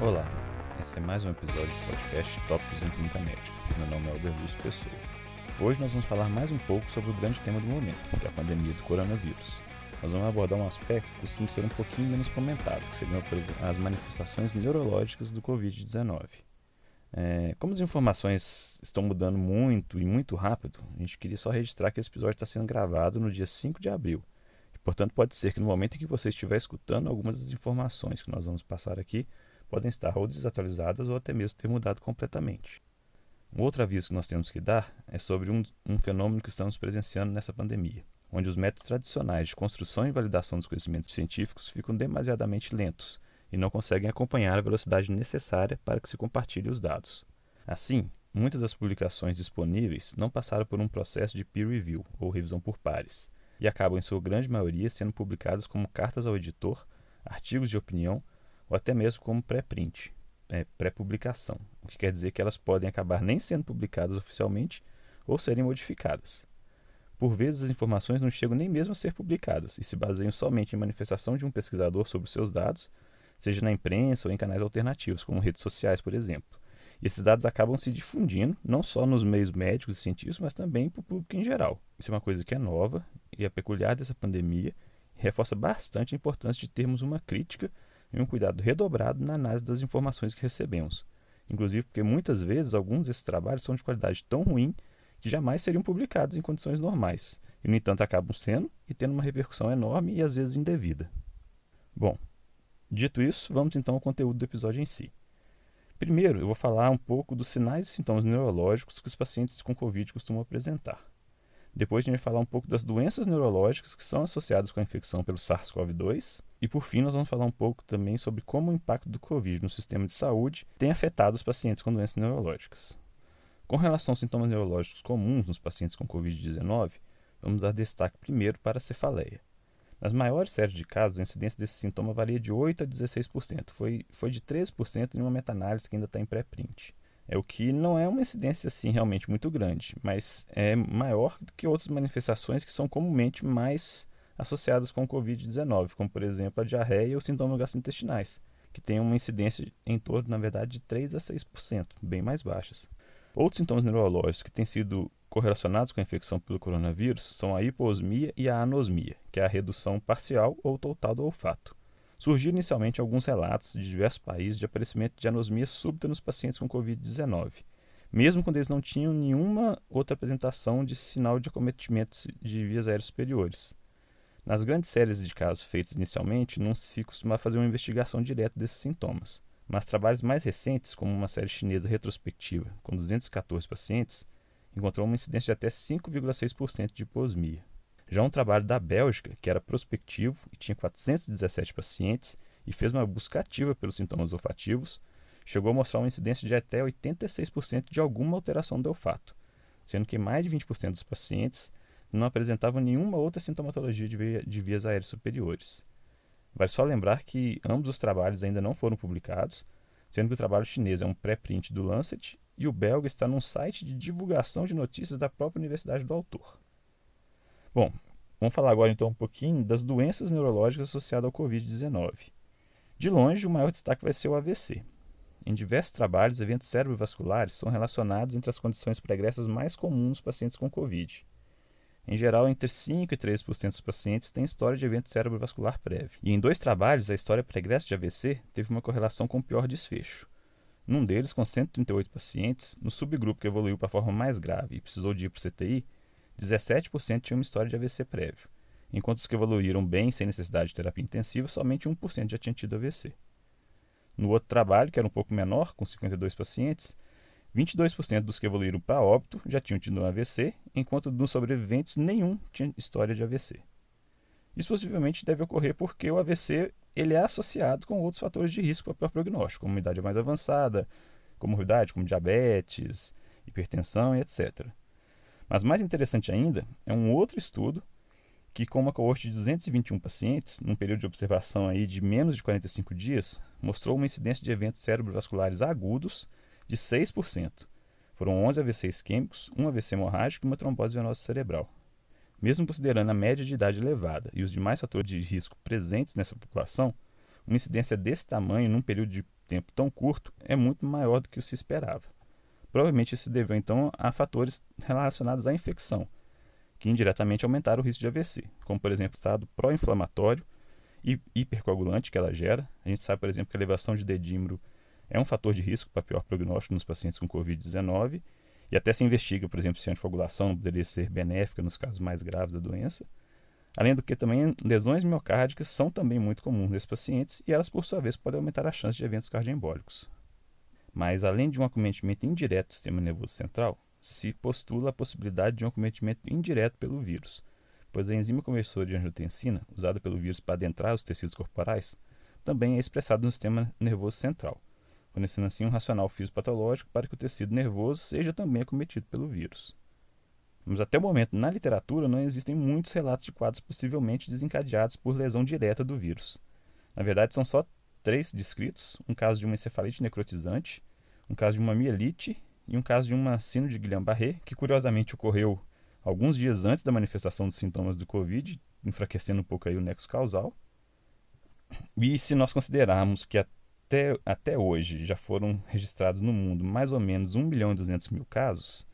Olá, esse é mais um episódio do podcast Tópicos em Clínica Médica. Meu nome é Albert Lúcio Pessoa. Hoje nós vamos falar mais um pouco sobre o grande tema do momento, que é a pandemia do coronavírus. Nós vamos abordar um aspecto que costuma ser um pouquinho menos comentado, que seriam as manifestações neurológicas do Covid-19. É, como as informações estão mudando muito e muito rápido, a gente queria só registrar que esse episódio está sendo gravado no dia 5 de abril. E, portanto, pode ser que no momento em que você estiver escutando, algumas das informações que nós vamos passar aqui podem estar ou desatualizadas ou até mesmo ter mudado completamente. Um outro aviso que nós temos que dar é sobre um, um fenômeno que estamos presenciando nessa pandemia, onde os métodos tradicionais de construção e validação dos conhecimentos científicos ficam demasiadamente lentos e não conseguem acompanhar a velocidade necessária para que se compartilhe os dados. Assim, muitas das publicações disponíveis não passaram por um processo de peer review, ou revisão por pares, e acabam, em sua grande maioria, sendo publicadas como cartas ao editor, artigos de opinião ou até mesmo como pré-print, é, pré-publicação, o que quer dizer que elas podem acabar nem sendo publicadas oficialmente ou serem modificadas. Por vezes, as informações não chegam nem mesmo a ser publicadas e se baseiam somente em manifestação de um pesquisador sobre seus dados seja na imprensa ou em canais alternativos, como redes sociais, por exemplo. E esses dados acabam se difundindo, não só nos meios médicos e científicos, mas também para o público em geral. Isso é uma coisa que é nova e é peculiar dessa pandemia e reforça bastante a importância de termos uma crítica e um cuidado redobrado na análise das informações que recebemos. Inclusive porque muitas vezes alguns desses trabalhos são de qualidade tão ruim que jamais seriam publicados em condições normais, e no entanto acabam sendo e tendo uma repercussão enorme e às vezes indevida. Bom, Dito isso, vamos então ao conteúdo do episódio em si. Primeiro, eu vou falar um pouco dos sinais e sintomas neurológicos que os pacientes com Covid costumam apresentar. Depois, a gente vai falar um pouco das doenças neurológicas que são associadas com a infecção pelo SARS-CoV-2. E, por fim, nós vamos falar um pouco também sobre como o impacto do Covid no sistema de saúde tem afetado os pacientes com doenças neurológicas. Com relação aos sintomas neurológicos comuns nos pacientes com Covid-19, vamos dar destaque primeiro para a cefaleia. Nas maiores séries de casos, a incidência desse sintoma varia de 8% a 16%. Foi, foi de 13% em uma meta-análise que ainda está em pré-print. É o que não é uma incidência assim realmente muito grande, mas é maior do que outras manifestações que são comumente mais associadas com o Covid-19, como por exemplo a diarreia ou sintomas gastrointestinais, que têm uma incidência em torno, na verdade, de 3 a 6%, bem mais baixas. Outros sintomas neurológicos que têm sido correlacionados com a infecção pelo coronavírus são a hiposmia e a anosmia, que é a redução parcial ou total do olfato. Surgiram inicialmente alguns relatos de diversos países de aparecimento de anosmia súbita nos pacientes com Covid-19, mesmo quando eles não tinham nenhuma outra apresentação de sinal de acometimento de vias aéreas superiores. Nas grandes séries de casos feitos inicialmente, não se costumava fazer uma investigação direta desses sintomas, mas trabalhos mais recentes, como uma série chinesa retrospectiva com 214 pacientes, encontrou uma incidência de até 5,6% de hiposmia. Já um trabalho da Bélgica, que era prospectivo e tinha 417 pacientes e fez uma busca ativa pelos sintomas olfativos, chegou a mostrar uma incidência de até 86% de alguma alteração do olfato, sendo que mais de 20% dos pacientes não apresentavam nenhuma outra sintomatologia de, via, de vias aéreas superiores. Vale só lembrar que ambos os trabalhos ainda não foram publicados, sendo que o trabalho chinês é um pré-print do Lancet e o belga está num site de divulgação de notícias da própria universidade do autor. Bom, vamos falar agora então um pouquinho das doenças neurológicas associadas ao Covid-19. De longe, o maior destaque vai ser o AVC. Em diversos trabalhos, eventos cerebrovasculares são relacionados entre as condições pregressas mais comuns nos pacientes com Covid. Em geral, entre 5 e 13% dos pacientes têm história de evento cerebrovascular prévio. E em dois trabalhos, a história pregressa de AVC teve uma correlação com pior desfecho. Num deles, com 138 pacientes, no subgrupo que evoluiu para a forma mais grave e precisou de ir para o CTI, 17% tinham uma história de AVC prévio, enquanto os que evoluíram bem sem necessidade de terapia intensiva, somente 1% já tinham tido AVC. No outro trabalho, que era um pouco menor, com 52 pacientes, 22% dos que evoluíram para óbito já tinham tido um AVC, enquanto dos sobreviventes nenhum tinha história de AVC. Isso possivelmente deve ocorrer porque o AVC ele é associado com outros fatores de risco para o prognóstico, como idade mais avançada, comorbidade como diabetes, hipertensão e etc. Mas mais interessante ainda é um outro estudo que, com uma coorte de 221 pacientes, num período de observação aí de menos de 45 dias, mostrou uma incidência de eventos cerebrovasculares agudos de 6%. Foram 11 AVC isquêmicos, um AVC hemorrágico e uma trombose venosa cerebral. Mesmo considerando a média de idade elevada e os demais fatores de risco presentes nessa população, uma incidência desse tamanho num período de tempo tão curto é muito maior do que se esperava. Provavelmente isso se deveu então a fatores relacionados à infecção, que indiretamente aumentaram o risco de AVC, como por exemplo o estado pró-inflamatório e hipercoagulante que ela gera. A gente sabe, por exemplo, que a elevação de dedímero é um fator de risco para pior prognóstico nos pacientes com Covid-19 e até se investiga, por exemplo, se a anticoagulação poderia ser benéfica nos casos mais graves da doença. Além do que também lesões miocárdicas são também muito comuns nesses pacientes e elas por sua vez podem aumentar a chance de eventos cardioembólicos. Mas além de um acometimento indireto do sistema nervoso central, se postula a possibilidade de um acometimento indireto pelo vírus, pois a enzima conversora de angiotensina, usada pelo vírus para adentrar os tecidos corporais, também é expressada no sistema nervoso central, fornecendo assim um racional fisiopatológico para que o tecido nervoso seja também acometido pelo vírus. Mas até o momento, na literatura, não existem muitos relatos de quadros possivelmente desencadeados por lesão direta do vírus. Na verdade, são só três descritos: um caso de uma encefalite necrotizante, um caso de uma mielite e um caso de uma síndrome de Guillain-Barré, que curiosamente ocorreu alguns dias antes da manifestação dos sintomas do Covid, enfraquecendo um pouco aí o nexo causal. E se nós considerarmos que até, até hoje já foram registrados no mundo mais ou menos 1 milhão e 200 mil casos,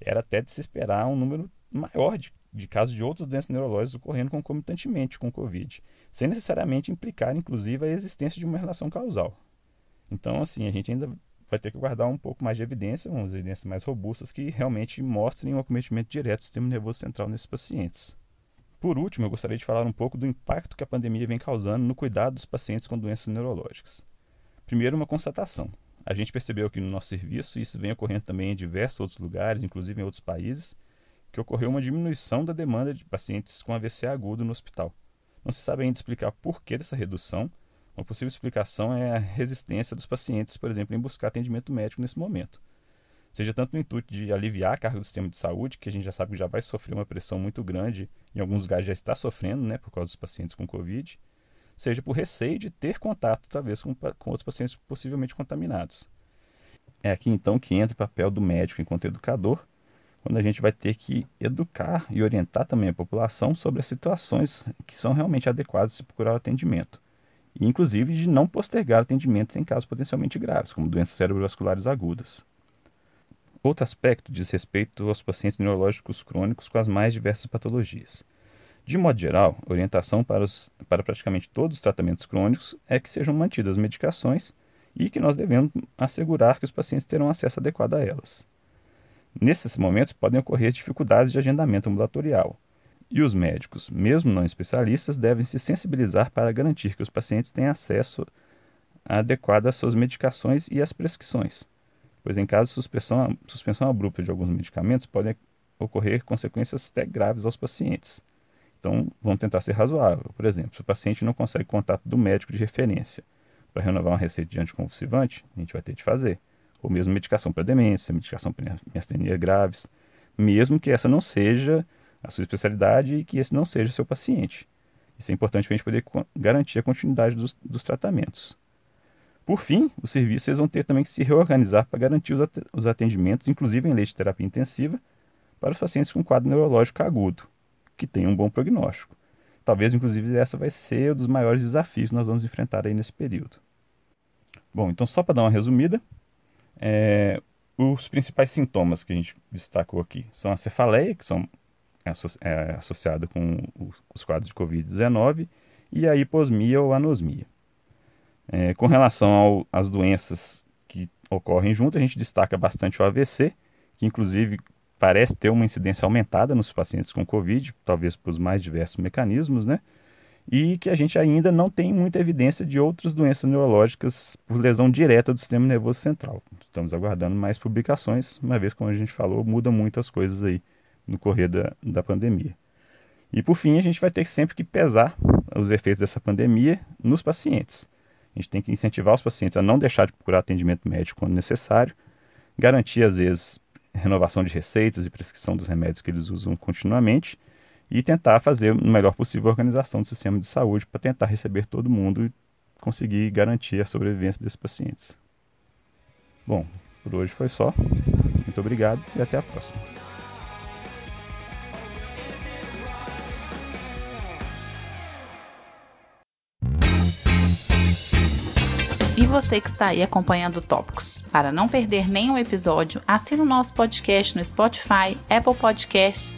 era até de se esperar um número maior de, de casos de outras doenças neurológicas ocorrendo concomitantemente com o Covid, sem necessariamente implicar, inclusive, a existência de uma relação causal. Então, assim, a gente ainda vai ter que guardar um pouco mais de evidência, umas evidências mais robustas que realmente mostrem o acometimento direto do sistema nervoso central nesses pacientes. Por último, eu gostaria de falar um pouco do impacto que a pandemia vem causando no cuidado dos pacientes com doenças neurológicas. Primeiro, uma constatação. A gente percebeu aqui no nosso serviço, e isso vem ocorrendo também em diversos outros lugares, inclusive em outros países, que ocorreu uma diminuição da demanda de pacientes com AVC agudo no hospital. Não se sabe ainda explicar por que dessa redução. Uma possível explicação é a resistência dos pacientes, por exemplo, em buscar atendimento médico nesse momento. Seja tanto no intuito de aliviar a carga do sistema de saúde, que a gente já sabe que já vai sofrer uma pressão muito grande, em alguns lugares já está sofrendo, né, por causa dos pacientes com Covid, seja por receio de ter contato, talvez, com, com outros pacientes possivelmente contaminados. É aqui então que entra o papel do médico enquanto educador, quando a gente vai ter que educar e orientar também a população sobre as situações que são realmente adequadas de procurar atendimento, e inclusive de não postergar atendimentos em casos potencialmente graves, como doenças cerebrovasculares agudas. Outro aspecto diz respeito aos pacientes neurológicos crônicos com as mais diversas patologias. De modo geral, a orientação para, os, para praticamente todos os tratamentos crônicos é que sejam mantidas as medicações e que nós devemos assegurar que os pacientes terão acesso adequado a elas. Nesses momentos podem ocorrer dificuldades de agendamento ambulatorial, e os médicos, mesmo não especialistas, devem se sensibilizar para garantir que os pacientes tenham acesso adequado às suas medicações e às prescrições, pois em caso de suspensão, suspensão abrupta de alguns medicamentos podem ocorrer consequências até graves aos pacientes. Então, vamos tentar ser razoável. Por exemplo, se o paciente não consegue contato do médico de referência para renovar uma receita de anticonvulsivante, a gente vai ter de fazer. Ou mesmo medicação para demência, medicação para miastenia graves, mesmo que essa não seja a sua especialidade e que esse não seja o seu paciente. Isso é importante para a gente poder garantir a continuidade dos, dos tratamentos. Por fim, os serviços vão ter também que se reorganizar para garantir os atendimentos, inclusive em leite de terapia intensiva, para os pacientes com quadro neurológico agudo, que tem um bom prognóstico. Talvez, inclusive, essa vai ser um dos maiores desafios que nós vamos enfrentar aí nesse período. Bom, então só para dar uma resumida, é, os principais sintomas que a gente destacou aqui são a cefaleia, que são é, associada com os quadros de Covid-19, e a hiposmia ou anosmia. É, com relação às doenças que ocorrem junto, a gente destaca bastante o AVC, que inclusive parece ter uma incidência aumentada nos pacientes com Covid, talvez por mais diversos mecanismos, né? E que a gente ainda não tem muita evidência de outras doenças neurológicas por lesão direta do sistema nervoso central. Estamos aguardando mais publicações, uma vez, como a gente falou, muda muitas coisas aí no correr da, da pandemia. E por fim, a gente vai ter sempre que pesar os efeitos dessa pandemia nos pacientes. A gente tem que incentivar os pacientes a não deixar de procurar atendimento médico quando necessário, garantir, às vezes, renovação de receitas e prescrição dos remédios que eles usam continuamente e tentar fazer o melhor possível a organização do sistema de saúde para tentar receber todo mundo e conseguir garantir a sobrevivência desses pacientes. Bom, por hoje foi só. Muito obrigado e até a próxima. você que está aí acompanhando Tópicos. Para não perder nenhum episódio, assine o nosso podcast no Spotify, Apple Podcasts,